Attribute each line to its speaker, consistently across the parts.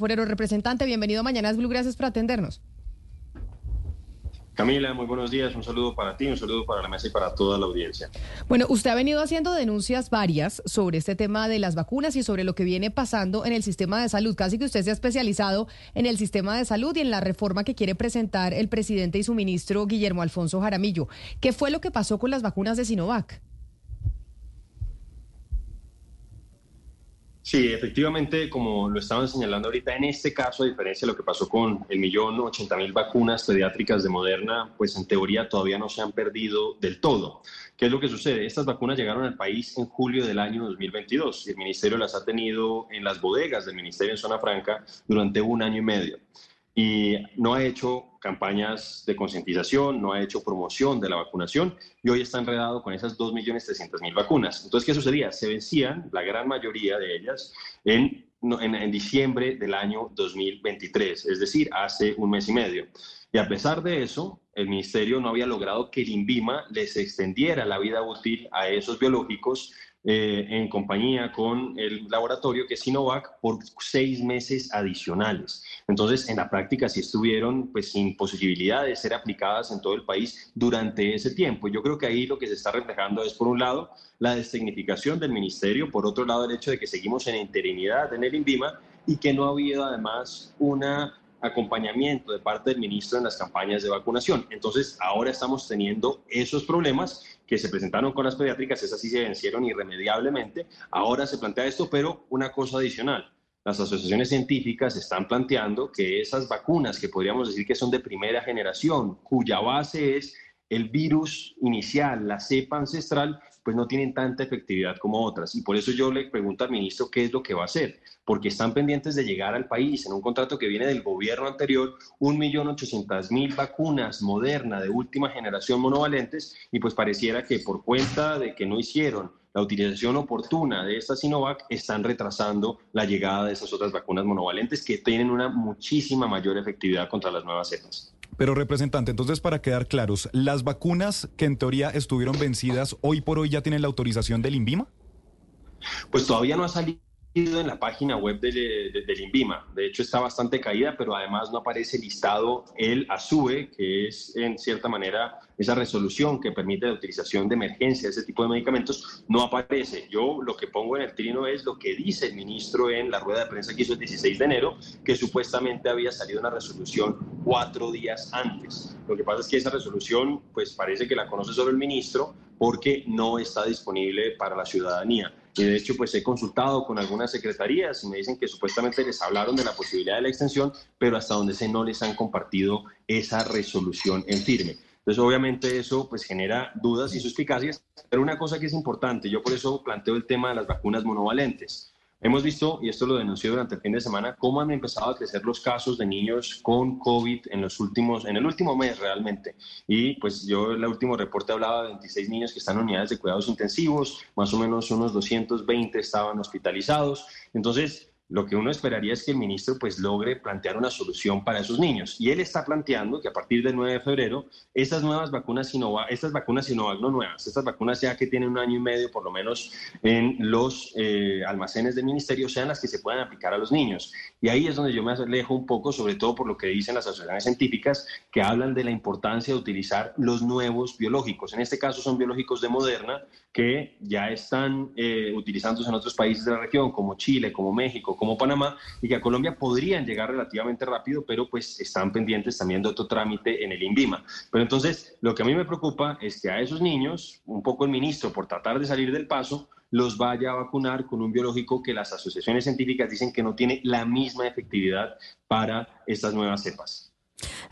Speaker 1: Forero, representante, bienvenido a Mañanas Blue, gracias por atendernos.
Speaker 2: Camila, muy buenos días. Un saludo para ti, un saludo para la mesa y para toda la audiencia.
Speaker 1: Bueno, usted ha venido haciendo denuncias varias sobre este tema de las vacunas y sobre lo que viene pasando en el sistema de salud. Casi que usted se ha especializado en el sistema de salud y en la reforma que quiere presentar el presidente y su ministro Guillermo Alfonso Jaramillo. ¿Qué fue lo que pasó con las vacunas de Sinovac?
Speaker 2: Sí, efectivamente, como lo estaban señalando ahorita, en este caso, a diferencia de lo que pasó con el millón ochenta mil vacunas pediátricas de Moderna, pues en teoría todavía no se han perdido del todo. ¿Qué es lo que sucede? Estas vacunas llegaron al país en julio del año 2022 y el ministerio las ha tenido en las bodegas del ministerio en Zona Franca durante un año y medio y no ha hecho campañas de concientización, no ha hecho promoción de la vacunación y hoy está enredado con esas 2.300.000 vacunas. Entonces, ¿qué sucedía? Se vencían, la gran mayoría de ellas, en, en, en diciembre del año 2023, es decir, hace un mes y medio. Y a pesar de eso, el ministerio no había logrado que el INVIMA les extendiera la vida útil a esos biológicos eh, en compañía con el laboratorio que es Sinovac por seis meses adicionales. Entonces, en la práctica sí estuvieron pues sin posibilidad de ser aplicadas en todo el país durante ese tiempo. Yo creo que ahí lo que se está reflejando es, por un lado, la dessignificación del ministerio, por otro lado, el hecho de que seguimos en interinidad en el INVIMA y que no ha habido además una acompañamiento de parte del ministro en las campañas de vacunación. Entonces, ahora estamos teniendo esos problemas que se presentaron con las pediátricas, esas sí se vencieron irremediablemente. Ahora se plantea esto, pero una cosa adicional. Las asociaciones científicas están planteando que esas vacunas que podríamos decir que son de primera generación, cuya base es el virus inicial, la cepa ancestral, pues no tienen tanta efectividad como otras. Y por eso yo le pregunto al ministro qué es lo que va a hacer, porque están pendientes de llegar al país en un contrato que viene del gobierno anterior, 1.800.000 vacunas modernas de última generación monovalentes, y pues pareciera que por cuenta de que no hicieron la utilización oportuna de esta Sinovac están retrasando la llegada de esas otras vacunas monovalentes que tienen una muchísima mayor efectividad contra las nuevas cepas.
Speaker 3: Pero representante, entonces para quedar claros, ¿las vacunas que en teoría estuvieron vencidas hoy por hoy ya tienen la autorización del INVIMA?
Speaker 2: Pues todavía no ha salido en la página web del INVIMA. De hecho, está bastante caída, pero además no aparece listado el ASUE, que es en cierta manera esa resolución que permite la utilización de emergencia de ese tipo de medicamentos, no aparece. Yo lo que pongo en el trino es lo que dice el ministro en la rueda de prensa que hizo el 16 de enero, que supuestamente había salido una resolución cuatro días antes. Lo que pasa es que esa resolución, pues parece que la conoce solo el ministro, porque no está disponible para la ciudadanía. De hecho, pues he consultado con algunas secretarías y me dicen que supuestamente les hablaron de la posibilidad de la extensión, pero hasta donde sé no les han compartido esa resolución en firme. Entonces, obviamente eso pues genera dudas y suspicacias, pero una cosa que es importante, yo por eso planteo el tema de las vacunas monovalentes. Hemos visto, y esto lo denunció durante el fin de semana, cómo han empezado a crecer los casos de niños con COVID en los últimos, en el último mes realmente. Y pues yo en el último reporte hablaba de 26 niños que están en unidades de cuidados intensivos, más o menos unos 220 estaban hospitalizados. Entonces, lo que uno esperaría es que el ministro pues logre plantear una solución para esos niños. Y él está planteando que a partir del 9 de febrero, estas nuevas vacunas Sinovac, estas vacunas Sinovac no nuevas, estas vacunas ya que tienen un año y medio por lo menos en los eh, almacenes del ministerio, sean las que se puedan aplicar a los niños. Y ahí es donde yo me alejo un poco, sobre todo por lo que dicen las asociaciones científicas, que hablan de la importancia de utilizar los nuevos biológicos. En este caso son biológicos de Moderna, que ya están eh, utilizándose en otros países de la región, como Chile, como México, como Panamá, y que a Colombia podrían llegar relativamente rápido, pero pues están pendientes también de otro trámite en el INVIMA. Pero entonces, lo que a mí me preocupa es que a esos niños, un poco el ministro, por tratar de salir del paso, los vaya a vacunar con un biológico que las asociaciones científicas dicen que no tiene la misma efectividad para estas nuevas cepas.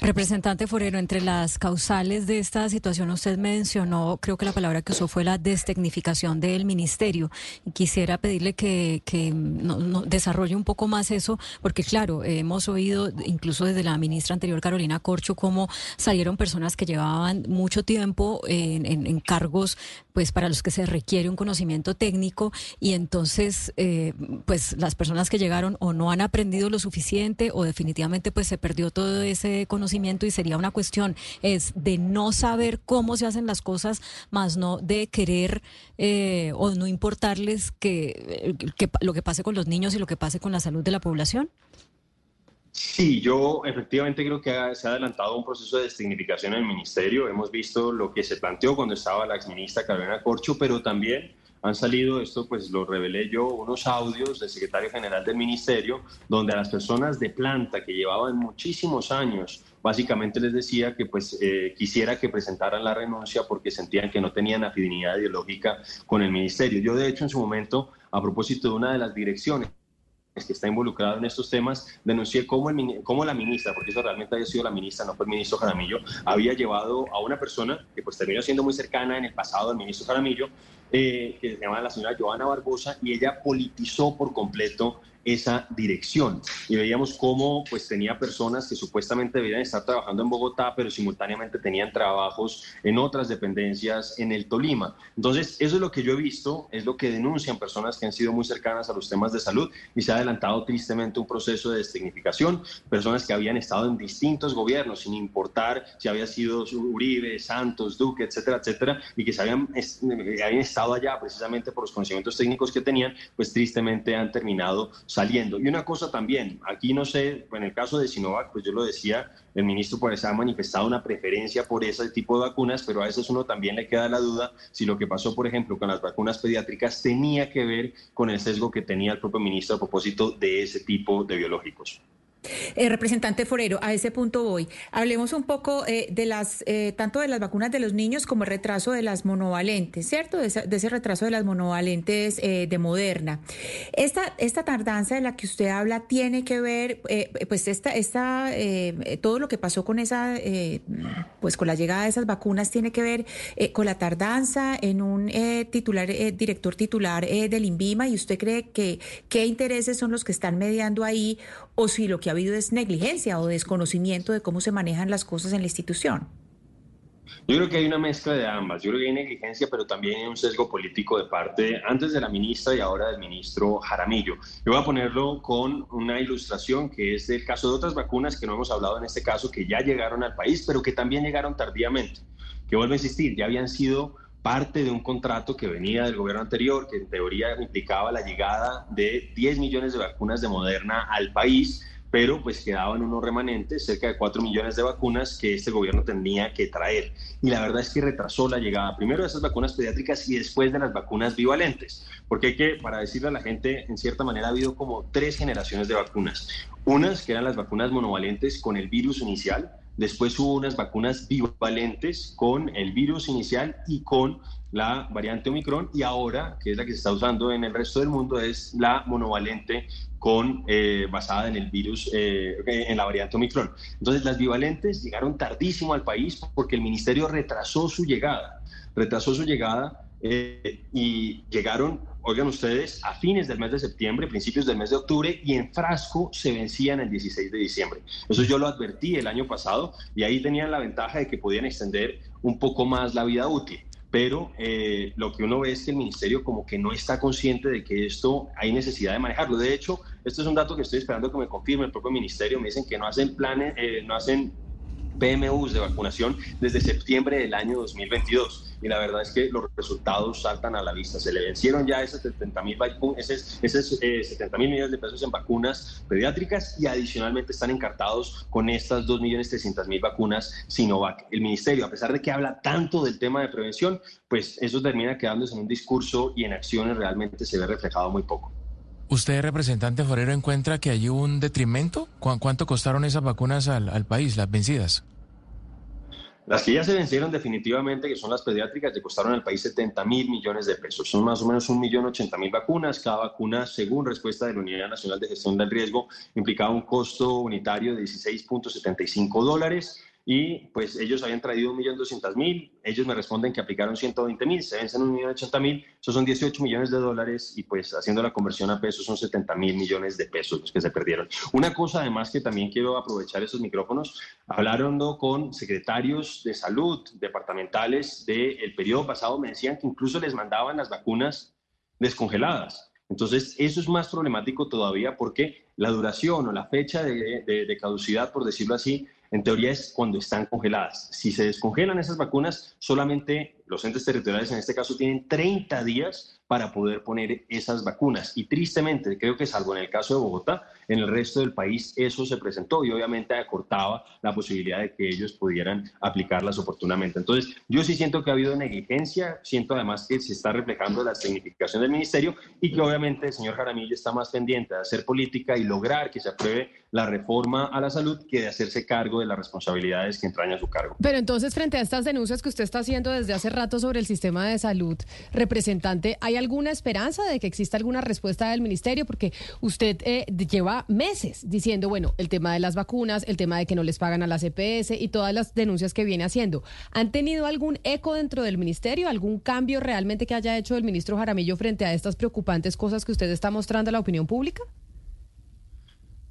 Speaker 1: Representante Forero, entre las causales de esta situación usted mencionó, creo que la palabra que usó fue la destecnificación del ministerio. quisiera pedirle que, no, desarrolle un poco más eso, porque claro, hemos oído incluso desde la ministra anterior, Carolina Corcho, cómo salieron personas que llevaban mucho tiempo en, cargos pues para los que se requiere un conocimiento técnico y entonces eh, pues las personas que llegaron o no han aprendido lo suficiente o definitivamente pues se perdió todo ese conocimiento y sería una cuestión es de no saber cómo se hacen las cosas, más no de querer eh, o no importarles que, que lo que pase con los niños y lo que pase con la salud de la población?
Speaker 2: Sí, yo efectivamente creo que se ha adelantado un proceso de destignificación en el ministerio. Hemos visto lo que se planteó cuando estaba la exministra Carolina Corcho, pero también han salido, esto pues lo revelé yo, unos audios del secretario general del ministerio, donde a las personas de planta que llevaban muchísimos años, básicamente les decía que pues eh, quisiera que presentaran la renuncia porque sentían que no tenían afinidad ideológica con el ministerio. Yo de hecho en su momento, a propósito de una de las direcciones, que está involucrado en estos temas, denuncié cómo, el, cómo la ministra, porque eso realmente había sido la ministra, no fue el ministro Jaramillo, había llevado a una persona que pues terminó siendo muy cercana en el pasado del ministro Jaramillo, eh, que se llama la señora Joana Barbosa, y ella politizó por completo esa dirección. Y veíamos cómo pues tenía personas que supuestamente debían estar trabajando en Bogotá, pero simultáneamente tenían trabajos en otras dependencias en el Tolima. Entonces, eso es lo que yo he visto, es lo que denuncian personas que han sido muy cercanas a los temas de salud y se ha adelantado tristemente un proceso de destignificación, personas que habían estado en distintos gobiernos, sin importar si había sido Uribe, Santos, Duque, etcétera, etcétera, y que se habían, habían estado allá precisamente por los conocimientos técnicos que tenían, pues tristemente han terminado saliendo. Y una cosa también, aquí no sé, en el caso de Sinovac, pues yo lo decía, el ministro pues ha manifestado una preferencia por ese tipo de vacunas, pero a veces uno también le queda la duda si lo que pasó, por ejemplo, con las vacunas pediátricas tenía que ver con el sesgo que tenía el propio ministro a propósito de ese tipo de biológicos.
Speaker 4: Eh, representante Forero, a ese punto voy. Hablemos un poco eh, de las, eh, tanto de las vacunas de los niños como el retraso de las monovalentes, ¿cierto? De ese, retraso de las monovalentes de Moderna. Esta, esta tardanza de la que usted habla tiene que ver, pues esta, esta, todo lo que pasó con esa, pues con la llegada de esas vacunas tiene que ver con la tardanza en un titular, director titular del INVIMA y usted cree que qué intereses son los que están mediando ahí o si lo que ha habido es negligencia o desconocimiento de cómo se manejan las cosas en la institución?
Speaker 2: Yo creo que hay una mezcla de ambas. Yo creo que hay negligencia, pero también hay un sesgo político de parte antes de la ministra y ahora del ministro Jaramillo. Yo voy a ponerlo con una ilustración que es del caso de otras vacunas que no hemos hablado en este caso, que ya llegaron al país, pero que también llegaron tardíamente. Que vuelvo a insistir, ya habían sido parte de un contrato que venía del gobierno anterior, que en teoría implicaba la llegada de 10 millones de vacunas de Moderna al país pero pues quedaban unos remanentes, cerca de 4 millones de vacunas que este gobierno tenía que traer. Y la verdad es que retrasó la llegada primero de esas vacunas pediátricas y después de las vacunas bivalentes, porque hay que, para decirle a la gente, en cierta manera ha habido como tres generaciones de vacunas. Unas que eran las vacunas monovalentes con el virus inicial, Después hubo unas vacunas bivalentes con el virus inicial y con la variante Omicron y ahora, que es la que se está usando en el resto del mundo, es la monovalente con, eh, basada en el virus, eh, en la variante Omicron. Entonces, las bivalentes llegaron tardísimo al país porque el ministerio retrasó su llegada. Retrasó su llegada eh, y llegaron, oigan ustedes, a fines del mes de septiembre, principios del mes de octubre, y en frasco se vencían el 16 de diciembre. Eso yo lo advertí el año pasado y ahí tenían la ventaja de que podían extender un poco más la vida útil. Pero eh, lo que uno ve es que el ministerio como que no está consciente de que esto hay necesidad de manejarlo. De hecho, esto es un dato que estoy esperando que me confirme el propio ministerio. Me dicen que no hacen planes, eh, no hacen PMUs de vacunación desde septiembre del año 2022 y la verdad es que los resultados saltan a la vista. Se le vencieron ya esos 70 mil eh, millones de pesos en vacunas pediátricas y adicionalmente están encartados con estas 2 millones 300 mil vacunas Sinovac. El ministerio, a pesar de que habla tanto del tema de prevención, pues eso termina quedándose en un discurso y en acciones realmente se ve reflejado muy poco.
Speaker 5: ¿Usted, representante Forero, encuentra que hay un detrimento? ¿Cuánto costaron esas vacunas al, al país, las vencidas?
Speaker 2: Las que ya se vencieron definitivamente, que son las pediátricas, le costaron al país 70 mil millones de pesos. Son más o menos un millón ochenta mil vacunas. Cada vacuna, según respuesta de la Unidad Nacional de Gestión del Riesgo, implicaba un costo unitario de 16.75 dólares y pues ellos habían traído 1.200.000, ellos me responden que aplicaron 120.000, se vencen 1.080.000, esos son 18 millones de dólares y pues haciendo la conversión a pesos son 70.000 millones de pesos los que se perdieron. Una cosa además que también quiero aprovechar esos micrófonos, hablaron con secretarios de salud departamentales del periodo pasado, me decían que incluso les mandaban las vacunas descongeladas. Entonces, eso es más problemático todavía porque la duración o la fecha de, de caducidad, por decirlo así, en teoría es cuando están congeladas. Si se descongelan esas vacunas, solamente los entes territoriales en este caso tienen 30 días para poder poner esas vacunas. Y tristemente, creo que salvo en el caso de Bogotá, en el resto del país eso se presentó y obviamente acortaba la posibilidad de que ellos pudieran aplicarlas oportunamente. Entonces, yo sí siento que ha habido negligencia, siento además que se está reflejando la significación del ministerio y que obviamente el señor Jaramillo está más pendiente de hacer política y lograr que se apruebe la reforma a la salud que de hacerse cargo de las responsabilidades que entraña su cargo.
Speaker 6: Pero entonces, frente a estas denuncias que usted está haciendo desde hace rato sobre el sistema de salud, representante, ¿hay alguna esperanza de que exista alguna respuesta del ministerio? Porque usted eh, lleva meses diciendo, bueno, el tema de las vacunas, el tema de que no les pagan a la CPS y todas las denuncias que viene haciendo. ¿Han tenido algún eco dentro del ministerio? ¿Algún cambio realmente que haya hecho el ministro Jaramillo frente a estas preocupantes cosas que usted está mostrando a la opinión pública?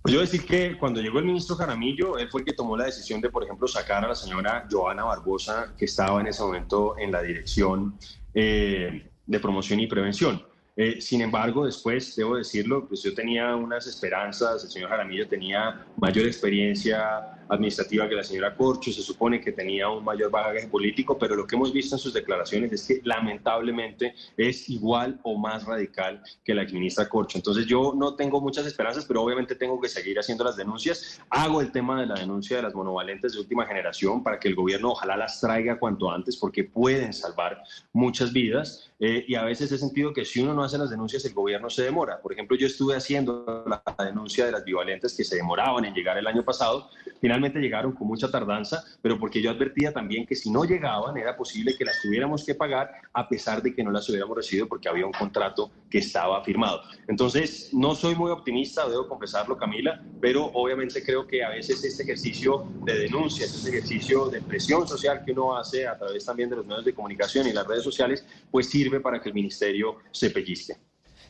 Speaker 2: Pues yo decir que cuando llegó el ministro Jaramillo, él fue el que tomó la decisión de, por ejemplo, sacar a la señora Joana Barbosa, que estaba en ese momento en la dirección eh, de promoción y prevención. Eh, sin embargo, después, debo decirlo, pues yo tenía unas esperanzas, el señor Jaramillo tenía mayor experiencia administrativa que la señora Corcho, se supone que tenía un mayor bagaje político, pero lo que hemos visto en sus declaraciones es que lamentablemente es igual o más radical que la exministra Corcho. Entonces yo no tengo muchas esperanzas, pero obviamente tengo que seguir haciendo las denuncias. Hago el tema de la denuncia de las monovalentes de última generación para que el gobierno ojalá las traiga cuanto antes porque pueden salvar muchas vidas. Eh, y a veces he sentido que si uno no hace las denuncias, el gobierno se demora. Por ejemplo, yo estuve haciendo la denuncia de las bivalentes que se demoraban en llegar el año pasado. Finalmente llegaron con mucha tardanza, pero porque yo advertía también que si no llegaban era posible que las tuviéramos que pagar a pesar de que no las hubiéramos recibido porque había un contrato que estaba firmado. Entonces, no soy muy optimista, debo confesarlo, Camila, pero obviamente creo que a veces este ejercicio de denuncia, este ejercicio de presión social que uno hace a través también de los medios de comunicación y las redes sociales, pues sirve para que el ministerio se pellizque.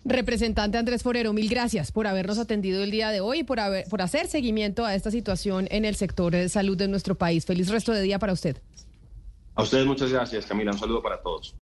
Speaker 6: Representante Andrés Forero, mil gracias por habernos atendido el día de hoy y por, haber, por hacer seguimiento a esta situación en el sector de salud de nuestro país. Feliz resto de día para usted.
Speaker 2: A ustedes muchas gracias, Camila. Un saludo para todos.